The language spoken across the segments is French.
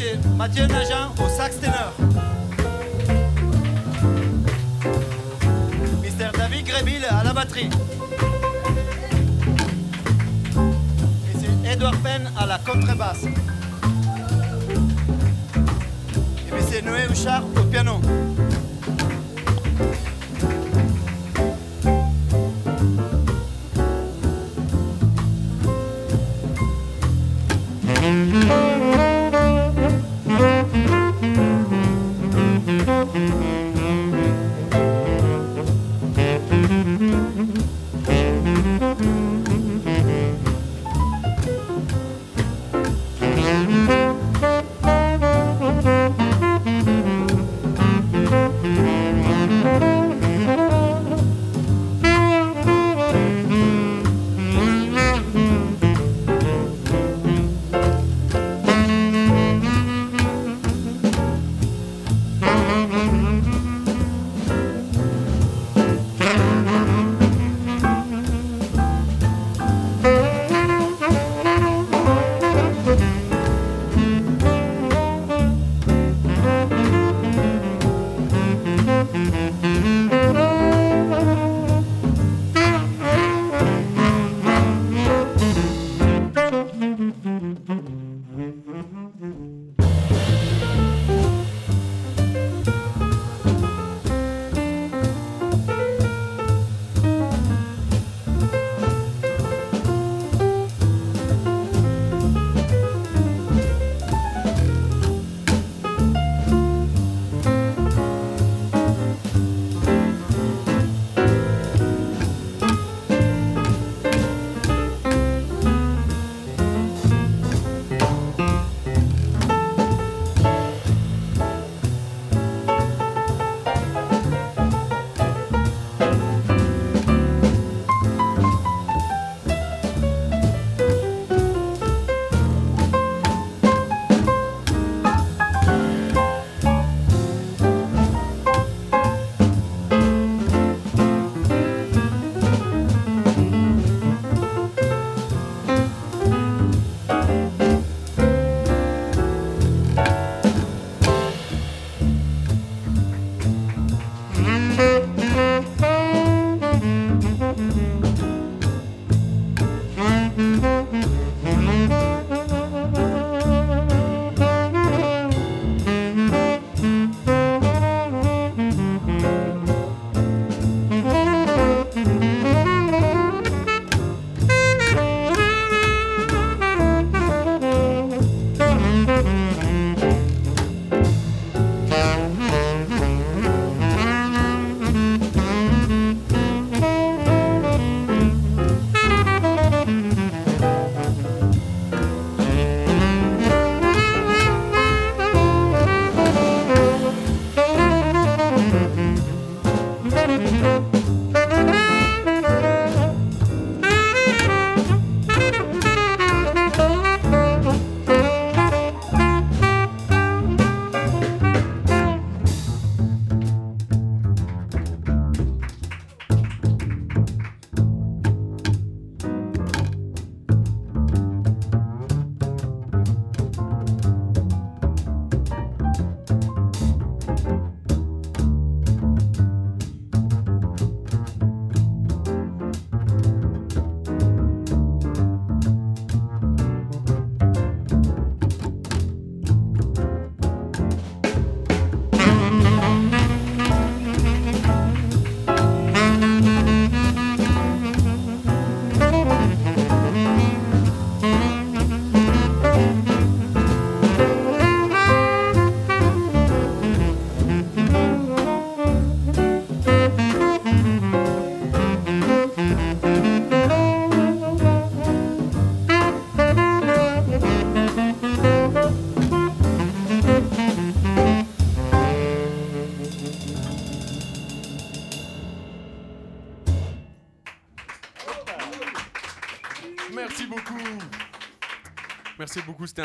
Monsieur Mathieu Nagin au sax ténor. Mr. David Greville à la batterie. Monsieur Edouard Penn à la contrebasse. Et Monsieur Noé Houchard au piano.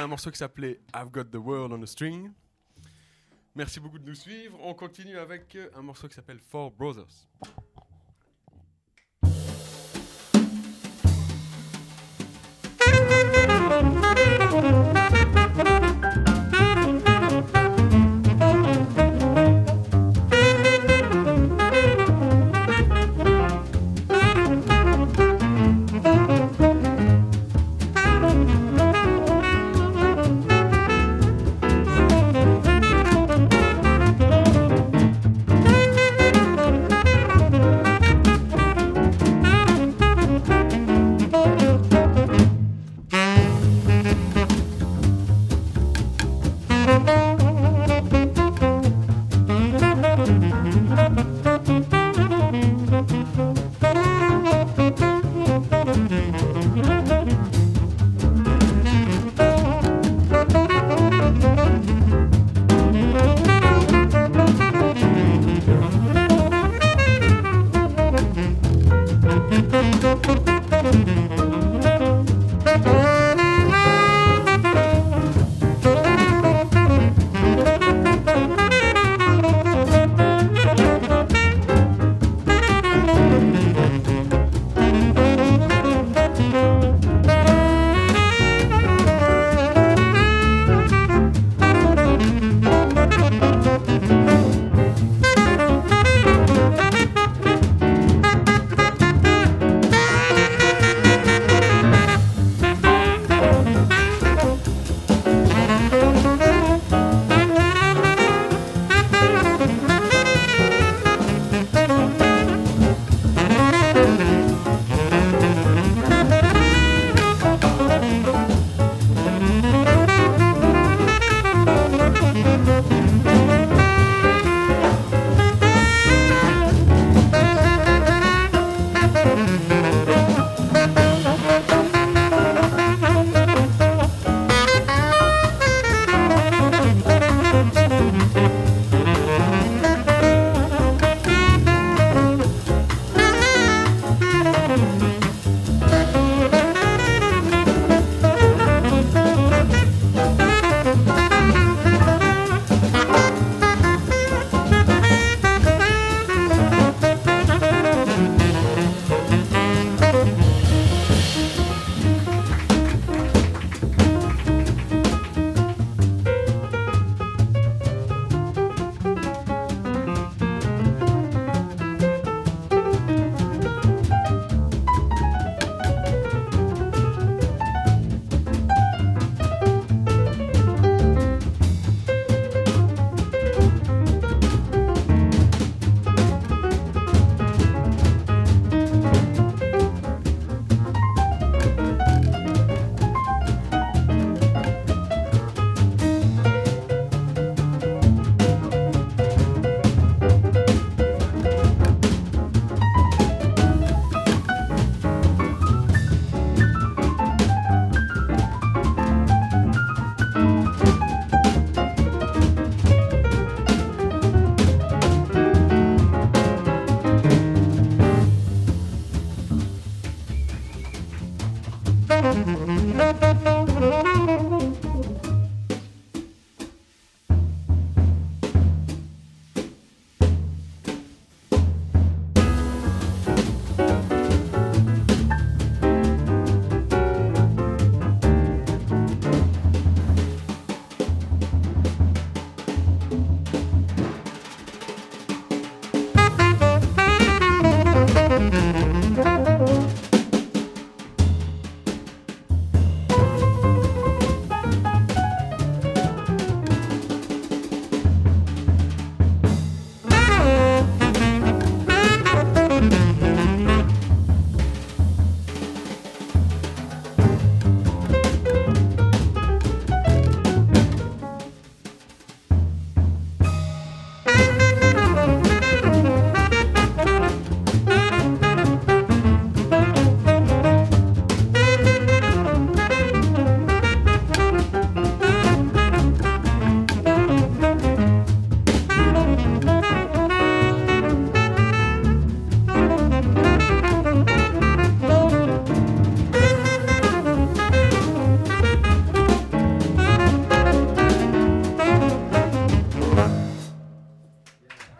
Un morceau qui s'appelait I've Got the World on a String. Merci beaucoup de nous suivre. On continue avec un morceau qui s'appelle Four Brothers.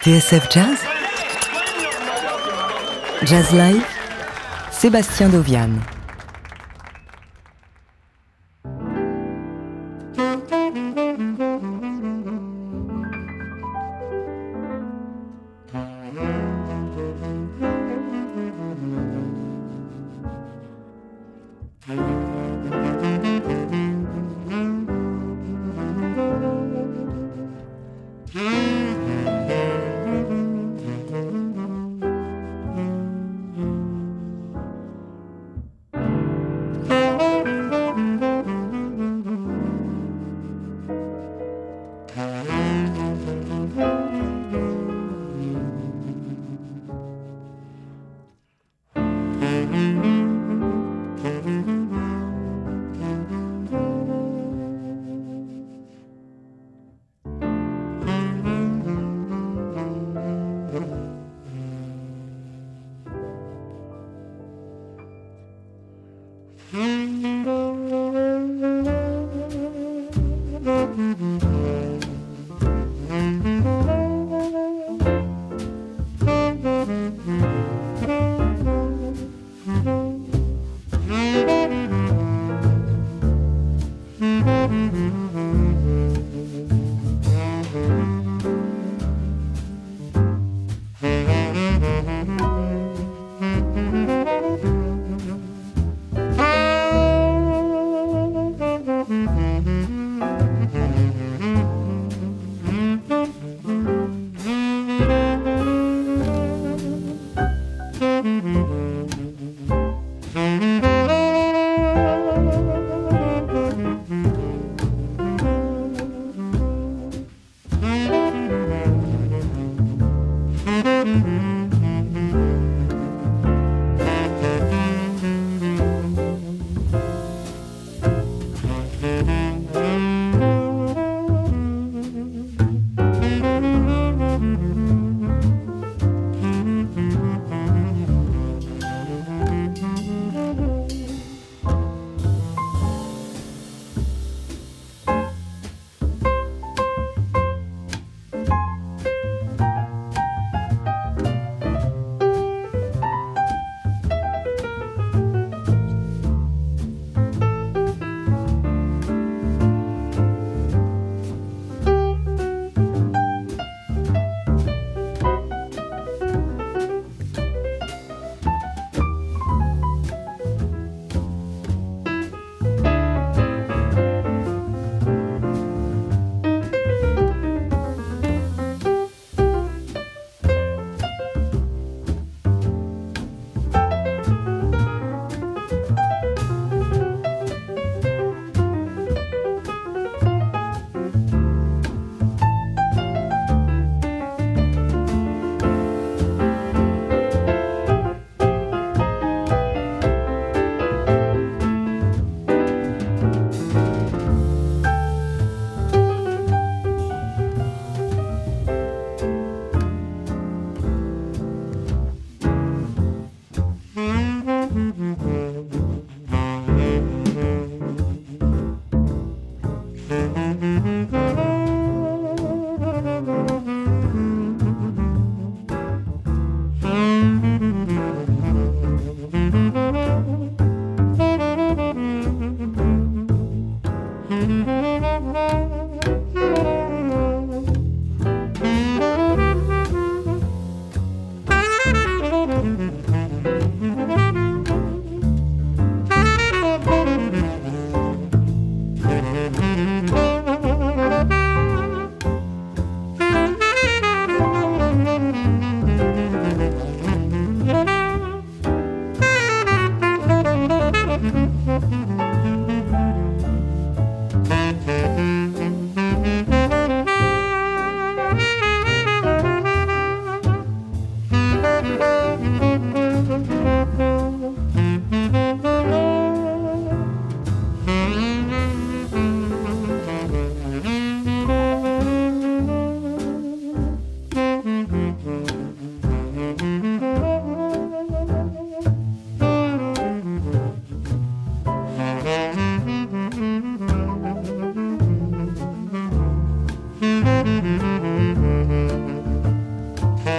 TSF Jazz Jazz Live Sébastien Dovian.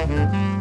Bye.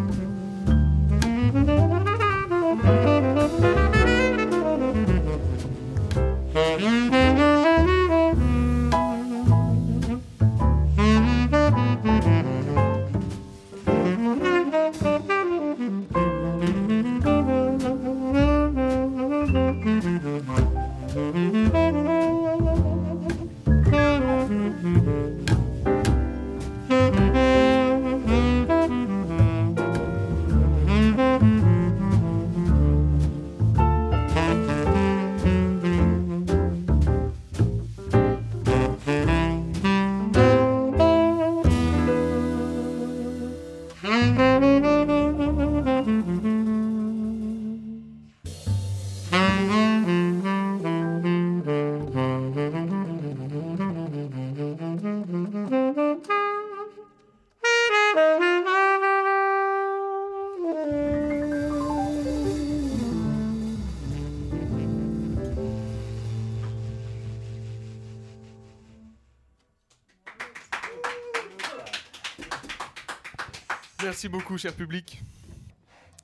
Merci beaucoup, cher public.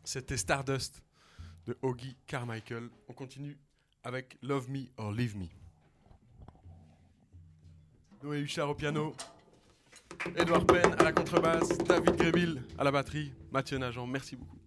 C'était Stardust de Oggy Carmichael. On continue avec Love Me or Leave Me. Noé Huchard au piano, Edouard Penn à la contrebasse, David Gréville à la batterie, Mathieu Nagent. Merci beaucoup.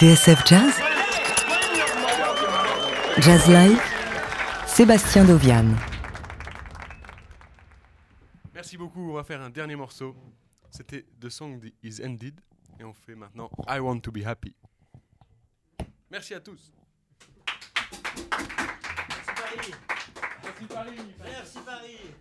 TSF Jazz Jazz Live Sébastien Dovian. Merci beaucoup. On va faire un dernier morceau. C'était The Song Is Ended. Et on fait maintenant I Want to Be Happy. Merci à tous. Merci Paris. Merci Paris.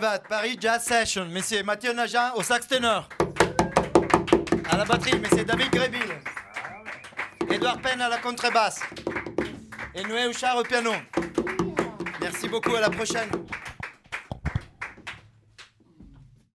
Paris Jazz Session. Messieurs Mathieu Nagin au sax ténor. À la batterie, Messieurs David Gréville. Edouard Penn à la contrebasse. Et Noé Houchard au piano. Merci beaucoup, à la prochaine.